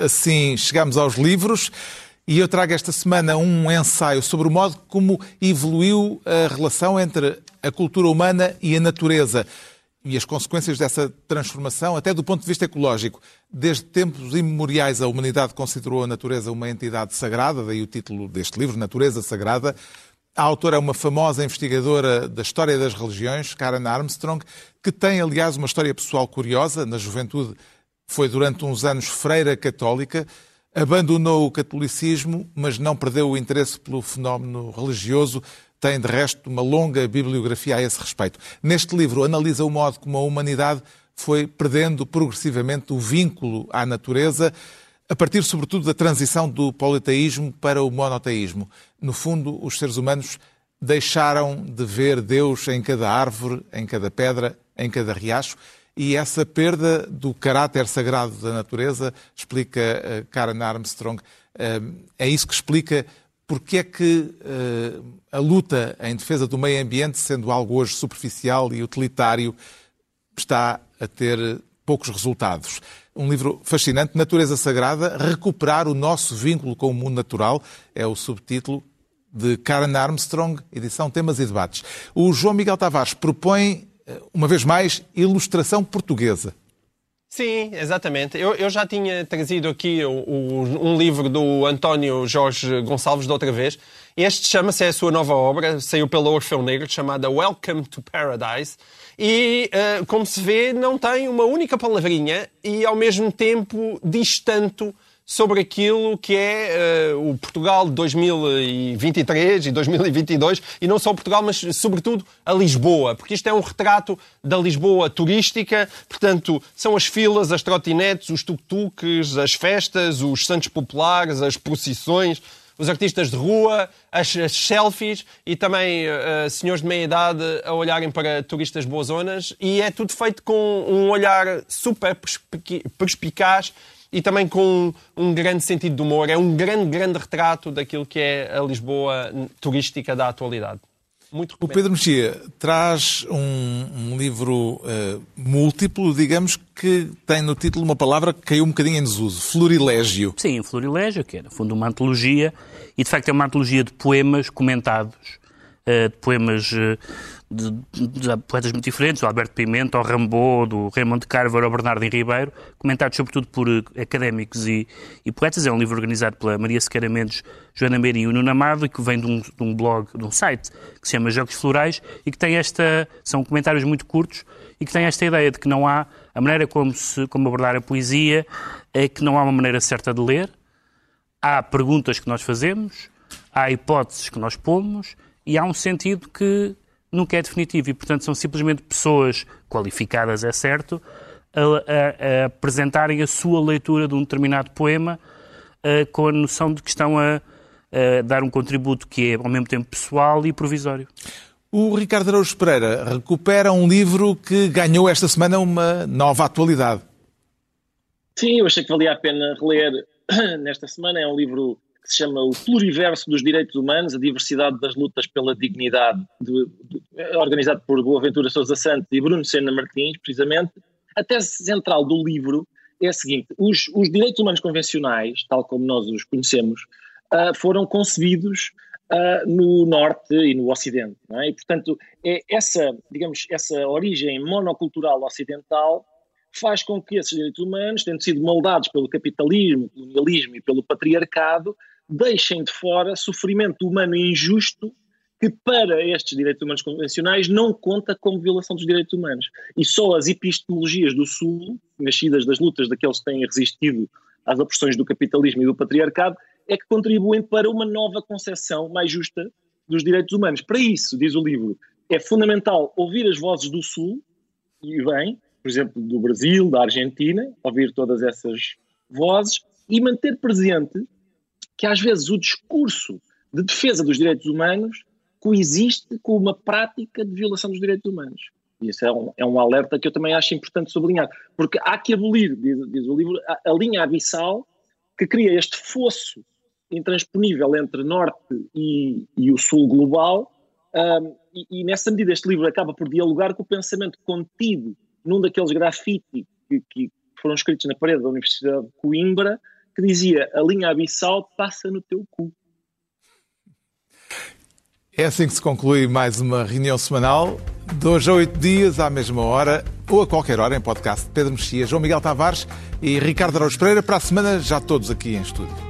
assim chegamos aos livros. E eu trago esta semana um ensaio sobre o modo como evoluiu a relação entre a cultura humana e a natureza e as consequências dessa transformação, até do ponto de vista ecológico. Desde tempos imemoriais, a humanidade considerou a natureza uma entidade sagrada, daí o título deste livro, Natureza Sagrada. A autora é uma famosa investigadora da história das religiões, Karen Armstrong, que tem, aliás, uma história pessoal curiosa. Na juventude foi durante uns anos freira católica, abandonou o catolicismo, mas não perdeu o interesse pelo fenómeno religioso. Tem, de resto, uma longa bibliografia a esse respeito. Neste livro, analisa o modo como a humanidade foi perdendo progressivamente o vínculo à natureza, a partir, sobretudo, da transição do politeísmo para o monoteísmo. No fundo, os seres humanos deixaram de ver Deus em cada árvore, em cada pedra, em cada riacho, e essa perda do caráter sagrado da natureza, explica uh, Karen Armstrong, uh, é isso que explica porque é que uh, a luta em defesa do meio ambiente, sendo algo hoje superficial e utilitário, está a ter poucos resultados um livro fascinante, Natureza Sagrada, Recuperar o Nosso Vínculo com o Mundo Natural, é o subtítulo de Karen Armstrong, edição Temas e Debates. O João Miguel Tavares propõe, eh, uma vez mais, ilustração portuguesa. Sim, exatamente. Eu, eu já tinha trazido aqui o, o, um livro do António Jorge Gonçalves da outra vez. Este chama-se, é a sua nova obra, saiu pela Orfeu Negro, chamada Welcome to Paradise e, uh, como se vê, não tem uma única palavrinha e, ao mesmo tempo, diz tanto sobre aquilo que é uh, o Portugal de 2023 e 2022, e não só Portugal, mas sobretudo a Lisboa, porque isto é um retrato da Lisboa turística, portanto, são as filas, as trotinetes, os tuk-tuks, as festas, os santos populares, as procissões, os artistas de rua, as, as selfies e também uh, senhores de meia idade a olharem para turistas boas zonas. E é tudo feito com um olhar super perspicaz e também com um grande sentido de humor. É um grande, grande retrato daquilo que é a Lisboa turística da atualidade. Muito o Pedro Mexia traz um, um livro uh, múltiplo, digamos, que tem no título uma palavra que caiu um bocadinho em desuso, Florilégio. Sim, Florilégio, que é, no fundo, uma antologia, e de facto é uma antologia de poemas comentados, de poemas uh, de, de, poetas muito diferentes, o Alberto Pimenta, o Rambo, do Raymond Carver, o Bernardo Ribeiro, comentados sobretudo por eh, académicos e, e, poetas. É um livro organizado pela Maria Sequeira Mendes, Joana Meira e o Nuno Amado, que vem de um, de um blog, de um site que se chama Jogos Florais e que tem esta, são comentários muito curtos e que tem esta ideia de que não há, a maneira como, se, como abordar a poesia é que não há uma maneira certa de ler, há perguntas que nós fazemos, há hipóteses que nós pomos e há um sentido que nunca é definitivo e, portanto, são simplesmente pessoas qualificadas, é certo, a, a, a apresentarem a sua leitura de um determinado poema uh, com a noção de que estão a, a, dar um contributo que é, ao mesmo tempo, pessoal e provisório. O Ricardo Araújo Pereira recupera um livro que ganhou esta semana uma nova atualidade. Sim, eu achei que valia a pena reler nesta semana. É um livro que se chama O Pluriverso dos Direitos Humanos, a diversidade das lutas pela dignidade, de, de, organizado por Boaventura Sousa Santos e Bruno Sena Martins, precisamente. A tese central do livro é a seguinte: os, os direitos humanos convencionais, tal como nós os conhecemos, uh, foram concebidos uh, no Norte e no Ocidente. É? E, portanto, é essa, digamos, essa origem monocultural ocidental faz com que esses direitos humanos, tendo sido moldados pelo capitalismo, colonialismo e pelo patriarcado, deixem de fora sofrimento humano injusto que para estes direitos humanos convencionais não conta como violação dos direitos humanos. E só as epistemologias do Sul, nascidas das lutas daqueles que têm resistido às opressões do capitalismo e do patriarcado, é que contribuem para uma nova concepção mais justa dos direitos humanos. Para isso, diz o livro, é fundamental ouvir as vozes do Sul, e bem, por exemplo, do Brasil, da Argentina, ouvir todas essas vozes e manter presente que às vezes o discurso de defesa dos direitos humanos coexiste com uma prática de violação dos direitos humanos. E isso é um, é um alerta que eu também acho importante sublinhar, porque há que abolir, diz, diz o livro, a, a, linha abissal que cria este fosso intransponível entre Norte e, e o Sul global, um, e, e nessa medida este livro acaba por dialogar com o pensamento contido num daqueles grafite que, que foram escritos na parede da Universidade de Coimbra, que dizia a linha abissal passa no teu cu. É assim que se conclui mais uma reunião semanal, de hoje a oito dias, à mesma hora, ou a qualquer hora, em podcast Pedro Mexia, João Miguel Tavares e Ricardo Araújo Pereira, para a semana já todos aqui em estúdio.